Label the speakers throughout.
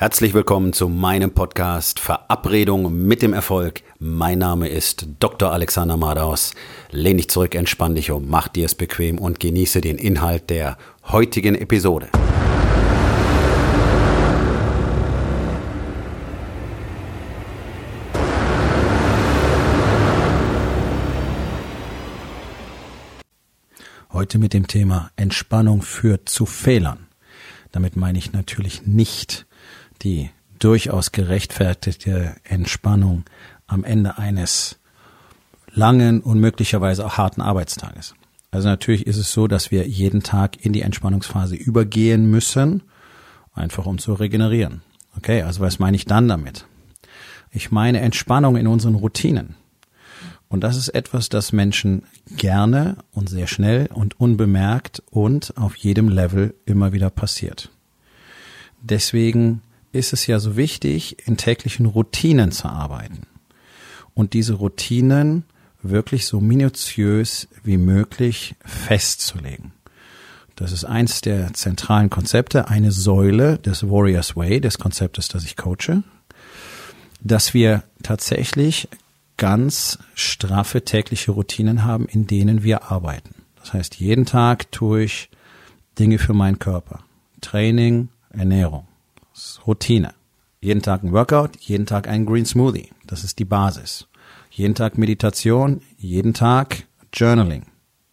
Speaker 1: Herzlich willkommen zu meinem Podcast Verabredung mit dem Erfolg. Mein Name ist Dr. Alexander Madaus. Lehn dich zurück, entspann dich um, mach dir es bequem und genieße den Inhalt der heutigen Episode. Heute mit dem Thema Entspannung führt zu Fehlern. Damit meine ich natürlich nicht die durchaus gerechtfertigte Entspannung am Ende eines langen und möglicherweise auch harten Arbeitstages. Also natürlich ist es so, dass wir jeden Tag in die Entspannungsphase übergehen müssen, einfach um zu regenerieren. Okay, also was meine ich dann damit? Ich meine Entspannung in unseren Routinen. Und das ist etwas, das Menschen gerne und sehr schnell und unbemerkt und auf jedem Level immer wieder passiert. Deswegen ist es ja so wichtig, in täglichen Routinen zu arbeiten und diese Routinen wirklich so minutiös wie möglich festzulegen. Das ist eins der zentralen Konzepte, eine Säule des Warriors Way, des Konzeptes, das ich coache, dass wir tatsächlich ganz straffe tägliche Routinen haben, in denen wir arbeiten. Das heißt, jeden Tag tue ich Dinge für meinen Körper. Training, Ernährung. Routine. Jeden Tag ein Workout, jeden Tag ein Green Smoothie. Das ist die Basis. Jeden Tag Meditation, jeden Tag Journaling.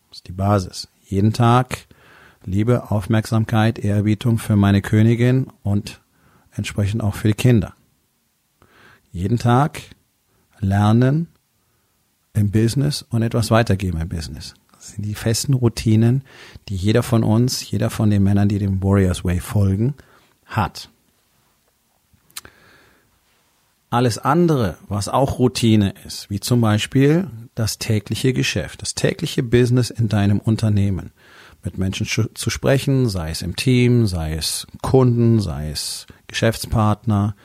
Speaker 1: Das ist die Basis. Jeden Tag Liebe, Aufmerksamkeit, Ehrerbietung für meine Königin und entsprechend auch für die Kinder. Jeden Tag lernen im Business und etwas weitergeben im Business. Das sind die festen Routinen, die jeder von uns, jeder von den Männern, die dem Warriors Way folgen, hat. Alles andere, was auch Routine ist, wie zum Beispiel das tägliche Geschäft, das tägliche Business in deinem Unternehmen, mit Menschen zu sprechen, sei es im Team, sei es Kunden, sei es Geschäftspartner,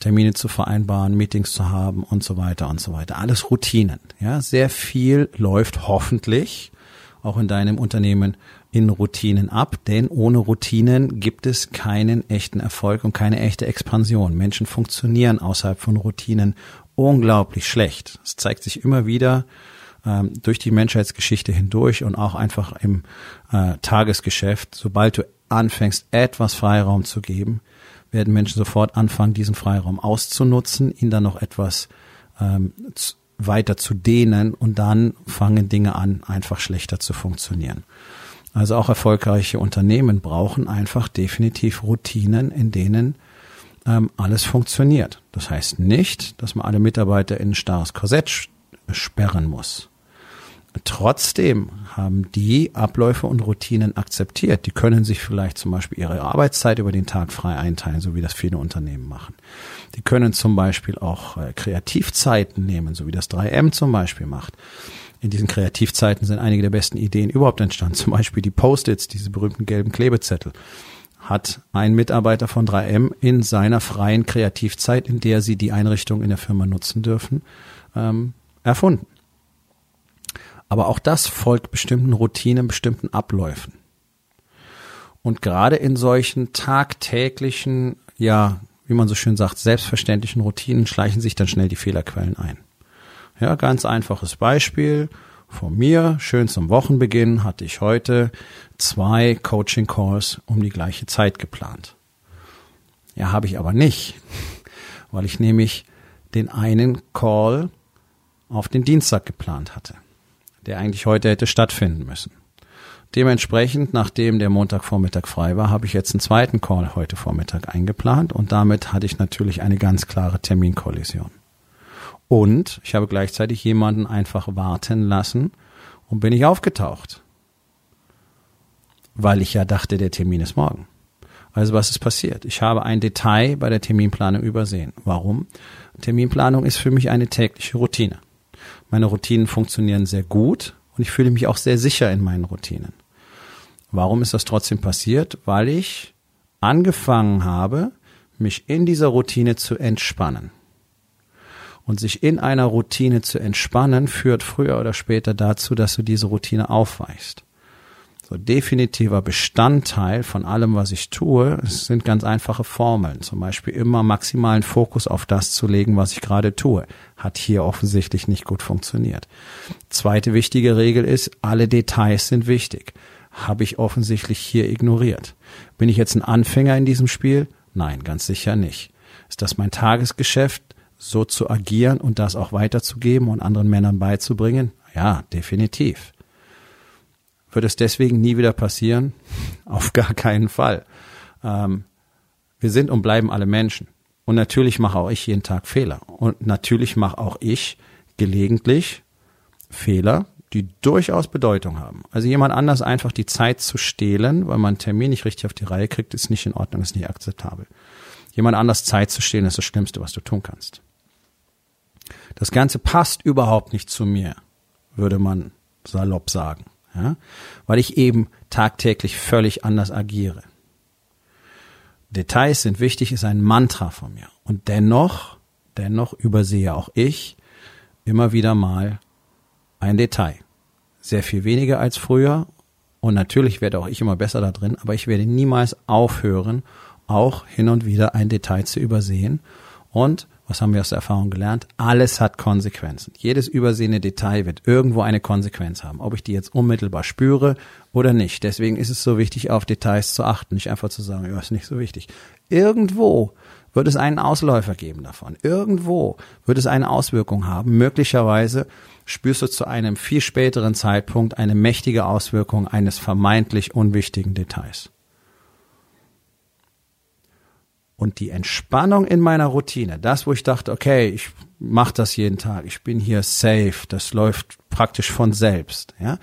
Speaker 1: Termine zu vereinbaren, Meetings zu haben und so weiter und so weiter. Alles Routinen. Ja, sehr viel läuft hoffentlich auch in deinem Unternehmen in Routinen ab, denn ohne Routinen gibt es keinen echten Erfolg und keine echte Expansion. Menschen funktionieren außerhalb von Routinen unglaublich schlecht. Es zeigt sich immer wieder ähm, durch die Menschheitsgeschichte hindurch und auch einfach im äh, Tagesgeschäft. Sobald du anfängst, etwas Freiraum zu geben, werden Menschen sofort anfangen, diesen Freiraum auszunutzen, ihn dann noch etwas ähm, weiter zu dehnen und dann fangen Dinge an, einfach schlechter zu funktionieren. Also auch erfolgreiche Unternehmen brauchen einfach definitiv Routinen, in denen ähm, alles funktioniert. Das heißt nicht, dass man alle Mitarbeiter in ein starres Korsett sperren muss. Trotzdem haben die Abläufe und Routinen akzeptiert. Die können sich vielleicht zum Beispiel ihre Arbeitszeit über den Tag frei einteilen, so wie das viele Unternehmen machen. Die können zum Beispiel auch äh, Kreativzeiten nehmen, so wie das 3M zum Beispiel macht in diesen Kreativzeiten sind einige der besten Ideen überhaupt entstanden. Zum Beispiel die Post-its, diese berühmten gelben Klebezettel. Hat ein Mitarbeiter von 3M in seiner freien Kreativzeit, in der sie die Einrichtung in der Firma nutzen dürfen, ähm, erfunden. Aber auch das folgt bestimmten Routinen, bestimmten Abläufen. Und gerade in solchen tagtäglichen, ja, wie man so schön sagt, selbstverständlichen Routinen schleichen sich dann schnell die Fehlerquellen ein. Ja, ganz einfaches Beispiel von mir. Schön zum Wochenbeginn hatte ich heute zwei Coaching Calls um die gleiche Zeit geplant. Ja, habe ich aber nicht, weil ich nämlich den einen Call auf den Dienstag geplant hatte, der eigentlich heute hätte stattfinden müssen. Dementsprechend, nachdem der Montagvormittag frei war, habe ich jetzt einen zweiten Call heute Vormittag eingeplant und damit hatte ich natürlich eine ganz klare Terminkollision. Und ich habe gleichzeitig jemanden einfach warten lassen und bin ich aufgetaucht. Weil ich ja dachte, der Termin ist morgen. Also was ist passiert? Ich habe ein Detail bei der Terminplanung übersehen. Warum? Terminplanung ist für mich eine tägliche Routine. Meine Routinen funktionieren sehr gut und ich fühle mich auch sehr sicher in meinen Routinen. Warum ist das trotzdem passiert? Weil ich angefangen habe, mich in dieser Routine zu entspannen. Und sich in einer Routine zu entspannen, führt früher oder später dazu, dass du diese Routine aufweichst. So definitiver Bestandteil von allem, was ich tue, sind ganz einfache Formeln. Zum Beispiel immer maximalen Fokus auf das zu legen, was ich gerade tue. Hat hier offensichtlich nicht gut funktioniert. Zweite wichtige Regel ist, alle Details sind wichtig. Habe ich offensichtlich hier ignoriert. Bin ich jetzt ein Anfänger in diesem Spiel? Nein, ganz sicher nicht. Ist das mein Tagesgeschäft, so zu agieren und das auch weiterzugeben und anderen Männern beizubringen? Ja, definitiv. Wird es deswegen nie wieder passieren? Auf gar keinen Fall. Ähm, wir sind und bleiben alle Menschen. Und natürlich mache auch ich jeden Tag Fehler. Und natürlich mache auch ich gelegentlich Fehler, die durchaus Bedeutung haben. Also jemand anders einfach die Zeit zu stehlen, weil man einen Termin nicht richtig auf die Reihe kriegt, ist nicht in Ordnung, ist nicht akzeptabel. Jemand anders Zeit zu stehlen, ist das Schlimmste, was du tun kannst. Das Ganze passt überhaupt nicht zu mir, würde man salopp sagen ja, weil ich eben tagtäglich völlig anders agiere. Details sind wichtig, ist ein Mantra von mir. Und dennoch, dennoch übersehe auch ich immer wieder mal ein Detail. Sehr viel weniger als früher. Und natürlich werde auch ich immer besser da drin, aber ich werde niemals aufhören, auch hin und wieder ein Detail zu übersehen. Und was haben wir aus der Erfahrung gelernt? Alles hat Konsequenzen. Jedes übersehene Detail wird irgendwo eine Konsequenz haben, ob ich die jetzt unmittelbar spüre oder nicht. Deswegen ist es so wichtig, auf Details zu achten, nicht einfach zu sagen, ja, ist nicht so wichtig. Irgendwo wird es einen Ausläufer geben davon. Irgendwo wird es eine Auswirkung haben. Möglicherweise spürst du zu einem viel späteren Zeitpunkt eine mächtige Auswirkung eines vermeintlich unwichtigen Details. Und die Entspannung in meiner Routine, das, wo ich dachte, okay, ich mache das jeden Tag, ich bin hier safe, das läuft praktisch von selbst, ja.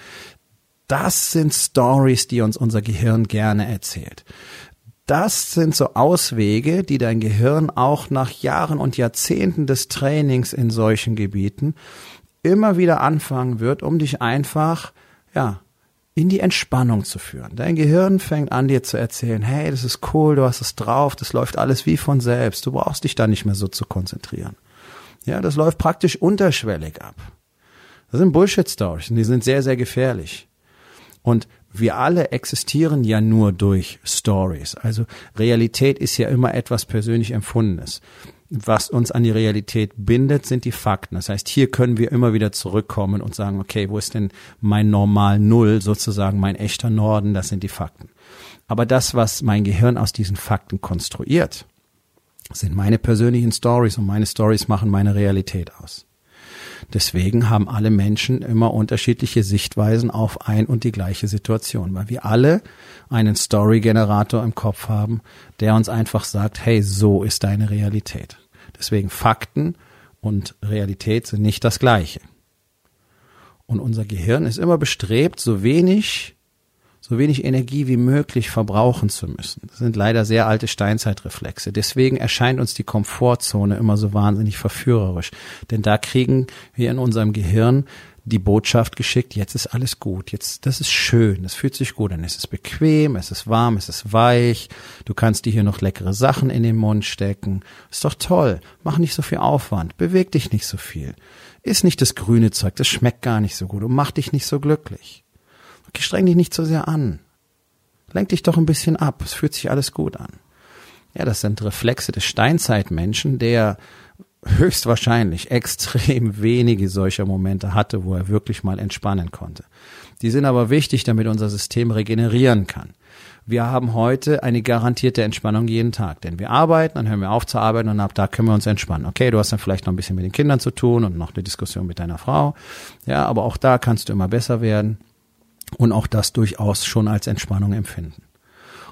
Speaker 1: Das sind Stories, die uns unser Gehirn gerne erzählt. Das sind so Auswege, die dein Gehirn auch nach Jahren und Jahrzehnten des Trainings in solchen Gebieten immer wieder anfangen wird, um dich einfach, ja, in die Entspannung zu führen. Dein Gehirn fängt an, dir zu erzählen, hey, das ist cool, du hast es drauf, das läuft alles wie von selbst, du brauchst dich da nicht mehr so zu konzentrieren. Ja, das läuft praktisch unterschwellig ab. Das sind Bullshit-Stories und die sind sehr, sehr gefährlich. Und wir alle existieren ja nur durch Stories. Also Realität ist ja immer etwas persönlich Empfundenes was uns an die Realität bindet, sind die Fakten. Das heißt, hier können wir immer wieder zurückkommen und sagen, okay, wo ist denn mein normal Null, sozusagen mein echter Norden, das sind die Fakten. Aber das, was mein Gehirn aus diesen Fakten konstruiert, sind meine persönlichen Stories und meine Stories machen meine Realität aus. Deswegen haben alle Menschen immer unterschiedliche Sichtweisen auf ein und die gleiche Situation, weil wir alle einen Story-Generator im Kopf haben, der uns einfach sagt, hey, so ist deine Realität. Deswegen Fakten und Realität sind nicht das gleiche. Und unser Gehirn ist immer bestrebt, so wenig so wenig Energie wie möglich verbrauchen zu müssen. Das sind leider sehr alte Steinzeitreflexe. Deswegen erscheint uns die Komfortzone immer so wahnsinnig verführerisch. Denn da kriegen wir in unserem Gehirn die Botschaft geschickt, jetzt ist alles gut, jetzt, das ist schön, das fühlt sich gut an, es ist bequem, es ist warm, es ist weich, du kannst dir hier noch leckere Sachen in den Mund stecken, ist doch toll, mach nicht so viel Aufwand, beweg dich nicht so viel, ist nicht das grüne Zeug, das schmeckt gar nicht so gut und mach dich nicht so glücklich. Streng dich nicht so sehr an. Lenk dich doch ein bisschen ab. Es fühlt sich alles gut an. Ja, das sind Reflexe des Steinzeitmenschen, der höchstwahrscheinlich extrem wenige solcher Momente hatte, wo er wirklich mal entspannen konnte. Die sind aber wichtig, damit unser System regenerieren kann. Wir haben heute eine garantierte Entspannung jeden Tag, denn wir arbeiten, dann hören wir auf zu arbeiten und ab da können wir uns entspannen. Okay, du hast dann vielleicht noch ein bisschen mit den Kindern zu tun und noch eine Diskussion mit deiner Frau. Ja, aber auch da kannst du immer besser werden und auch das durchaus schon als Entspannung empfinden.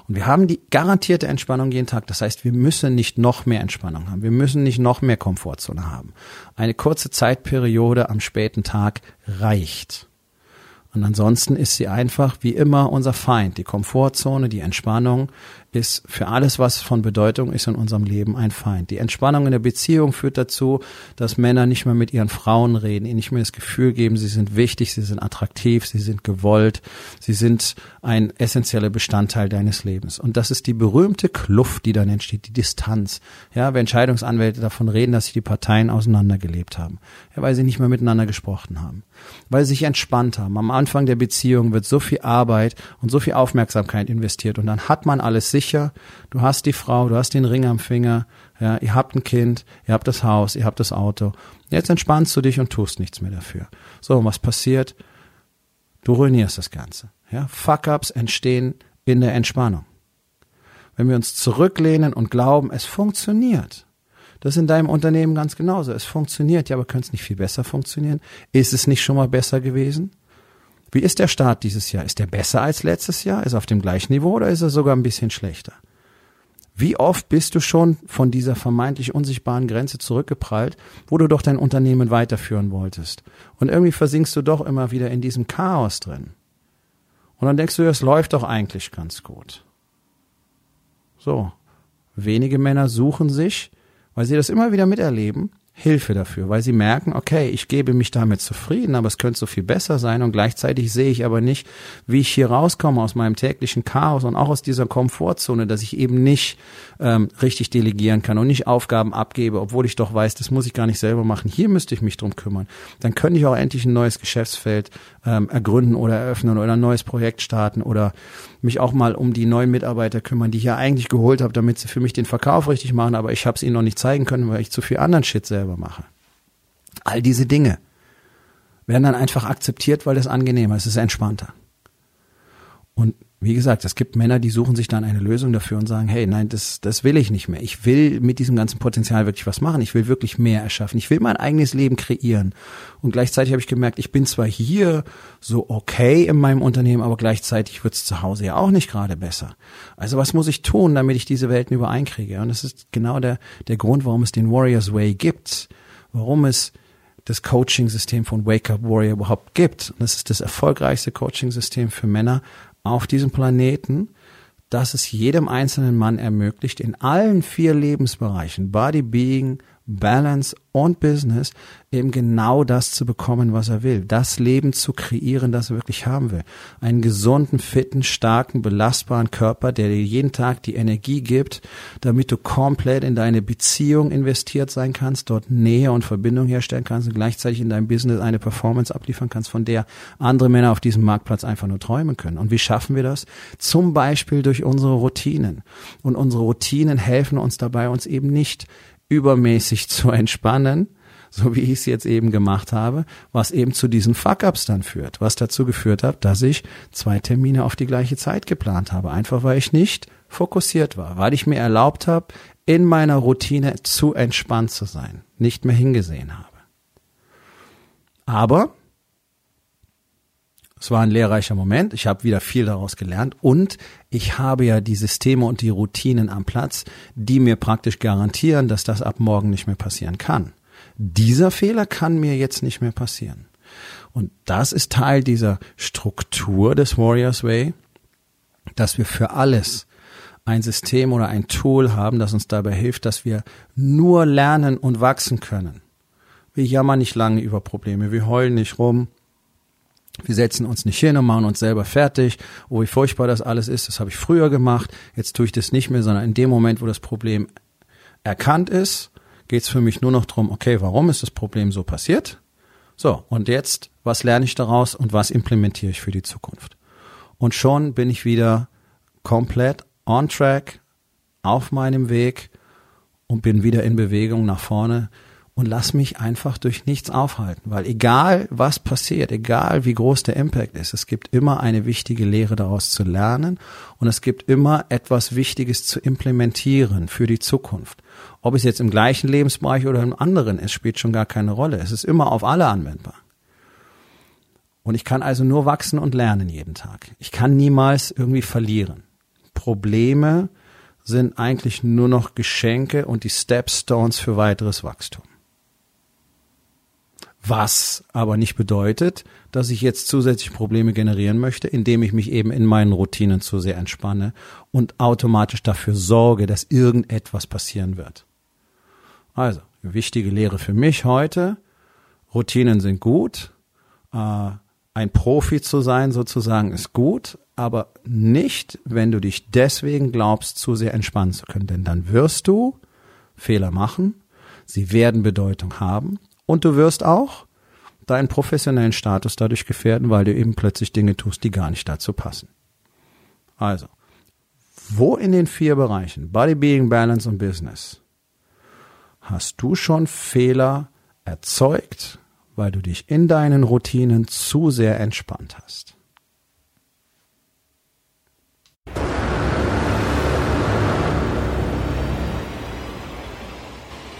Speaker 1: Und wir haben die garantierte Entspannung jeden Tag. Das heißt, wir müssen nicht noch mehr Entspannung haben. Wir müssen nicht noch mehr Komfortzone haben. Eine kurze Zeitperiode am späten Tag reicht. Und ansonsten ist sie einfach wie immer unser Feind. Die Komfortzone, die Entspannung ist für alles, was von Bedeutung ist in unserem Leben, ein Feind. Die Entspannung in der Beziehung führt dazu, dass Männer nicht mehr mit ihren Frauen reden, ihnen nicht mehr das Gefühl geben, sie sind wichtig, sie sind attraktiv, sie sind gewollt, sie sind ein essentieller Bestandteil deines Lebens. Und das ist die berühmte Kluft, die dann entsteht, die Distanz. Ja, wenn Entscheidungsanwälte davon reden, dass sich die Parteien auseinandergelebt haben, ja, weil sie nicht mehr miteinander gesprochen haben, weil sie sich entspannt haben. Am Anfang der Beziehung wird so viel Arbeit und so viel Aufmerksamkeit investiert und dann hat man alles sicher. Du hast die Frau, du hast den Ring am Finger, ja, ihr habt ein Kind, ihr habt das Haus, ihr habt das Auto. Jetzt entspannst du dich und tust nichts mehr dafür. So, und was passiert? Du ruinierst das Ganze. Ja, Fuck-ups entstehen in der Entspannung. Wenn wir uns zurücklehnen und glauben, es funktioniert, das ist in deinem Unternehmen ganz genauso. Es funktioniert, ja, aber könnte es nicht viel besser funktionieren? Ist es nicht schon mal besser gewesen? Wie ist der Start dieses Jahr? Ist der besser als letztes Jahr? Ist er auf dem gleichen Niveau oder ist er sogar ein bisschen schlechter? Wie oft bist du schon von dieser vermeintlich unsichtbaren Grenze zurückgeprallt, wo du doch dein Unternehmen weiterführen wolltest? Und irgendwie versinkst du doch immer wieder in diesem Chaos drin. Und dann denkst du, es läuft doch eigentlich ganz gut. So. Wenige Männer suchen sich weil sie das immer wieder miterleben, Hilfe dafür, weil sie merken, okay, ich gebe mich damit zufrieden, aber es könnte so viel besser sein und gleichzeitig sehe ich aber nicht, wie ich hier rauskomme aus meinem täglichen Chaos und auch aus dieser Komfortzone, dass ich eben nicht ähm, richtig delegieren kann und nicht Aufgaben abgebe, obwohl ich doch weiß, das muss ich gar nicht selber machen. Hier müsste ich mich drum kümmern. Dann könnte ich auch endlich ein neues Geschäftsfeld ähm, ergründen oder eröffnen oder ein neues Projekt starten oder mich auch mal um die neuen Mitarbeiter kümmern, die ich ja eigentlich geholt habe, damit sie für mich den Verkauf richtig machen, aber ich habe es ihnen noch nicht zeigen können, weil ich zu viel anderen Shit selber mache. All diese Dinge werden dann einfach akzeptiert, weil es angenehmer ist, es ist entspannter. Und wie gesagt, es gibt Männer, die suchen sich dann eine Lösung dafür und sagen, hey, nein, das, das will ich nicht mehr. Ich will mit diesem ganzen Potenzial wirklich was machen. Ich will wirklich mehr erschaffen. Ich will mein eigenes Leben kreieren. Und gleichzeitig habe ich gemerkt, ich bin zwar hier so okay in meinem Unternehmen, aber gleichzeitig wird es zu Hause ja auch nicht gerade besser. Also was muss ich tun, damit ich diese Welten übereinkriege? Und das ist genau der, der Grund, warum es den Warriors Way gibt. Warum es das Coaching-System von Wake Up Warrior überhaupt gibt. Und das ist das erfolgreichste Coaching-System für Männer auf diesem Planeten, dass es jedem einzelnen Mann ermöglicht, in allen vier Lebensbereichen, Body, Being, Balance und Business eben genau das zu bekommen, was er will. Das Leben zu kreieren, das er wirklich haben will. Einen gesunden, fitten, starken, belastbaren Körper, der dir jeden Tag die Energie gibt, damit du komplett in deine Beziehung investiert sein kannst, dort Nähe und Verbindung herstellen kannst und gleichzeitig in deinem Business eine Performance abliefern kannst, von der andere Männer auf diesem Marktplatz einfach nur träumen können. Und wie schaffen wir das? Zum Beispiel durch unsere Routinen. Und unsere Routinen helfen uns dabei, uns eben nicht übermäßig zu entspannen, so wie ich es jetzt eben gemacht habe, was eben zu diesen Fuck-ups dann führt, was dazu geführt hat, dass ich zwei Termine auf die gleiche Zeit geplant habe, einfach weil ich nicht fokussiert war, weil ich mir erlaubt habe, in meiner Routine zu entspannt zu sein, nicht mehr hingesehen habe. Aber es war ein lehrreicher Moment. Ich habe wieder viel daraus gelernt und ich habe ja die Systeme und die Routinen am Platz, die mir praktisch garantieren, dass das ab morgen nicht mehr passieren kann. Dieser Fehler kann mir jetzt nicht mehr passieren. Und das ist Teil dieser Struktur des Warriors Way, dass wir für alles ein System oder ein Tool haben, das uns dabei hilft, dass wir nur lernen und wachsen können. Wir jammern nicht lange über Probleme, wir heulen nicht rum, wir setzen uns nicht hin und machen uns selber fertig. Oh, wie furchtbar das alles ist, das habe ich früher gemacht. Jetzt tue ich das nicht mehr, sondern in dem Moment, wo das Problem erkannt ist, geht es für mich nur noch drum. okay, warum ist das Problem so passiert? So, und jetzt, was lerne ich daraus und was implementiere ich für die Zukunft? Und schon bin ich wieder komplett on track, auf meinem Weg und bin wieder in Bewegung nach vorne und lass mich einfach durch nichts aufhalten, weil egal was passiert, egal wie groß der Impact ist, es gibt immer eine wichtige Lehre daraus zu lernen und es gibt immer etwas Wichtiges zu implementieren für die Zukunft. Ob es jetzt im gleichen Lebensbereich oder im anderen ist, spielt schon gar keine Rolle. Es ist immer auf alle anwendbar. Und ich kann also nur wachsen und lernen jeden Tag. Ich kann niemals irgendwie verlieren. Probleme sind eigentlich nur noch Geschenke und die Stepstones für weiteres Wachstum. Was aber nicht bedeutet, dass ich jetzt zusätzliche Probleme generieren möchte, indem ich mich eben in meinen Routinen zu sehr entspanne und automatisch dafür sorge, dass irgendetwas passieren wird. Also, wichtige Lehre für mich heute. Routinen sind gut. Äh, ein Profi zu sein sozusagen ist gut, aber nicht, wenn du dich deswegen glaubst, zu sehr entspannen zu können. Denn dann wirst du Fehler machen. Sie werden Bedeutung haben und du wirst auch deinen professionellen Status dadurch gefährden, weil du eben plötzlich Dinge tust, die gar nicht dazu passen. Also, wo in den vier Bereichen Body, Being, Balance und Business hast du schon Fehler erzeugt, weil du dich in deinen Routinen zu sehr entspannt hast?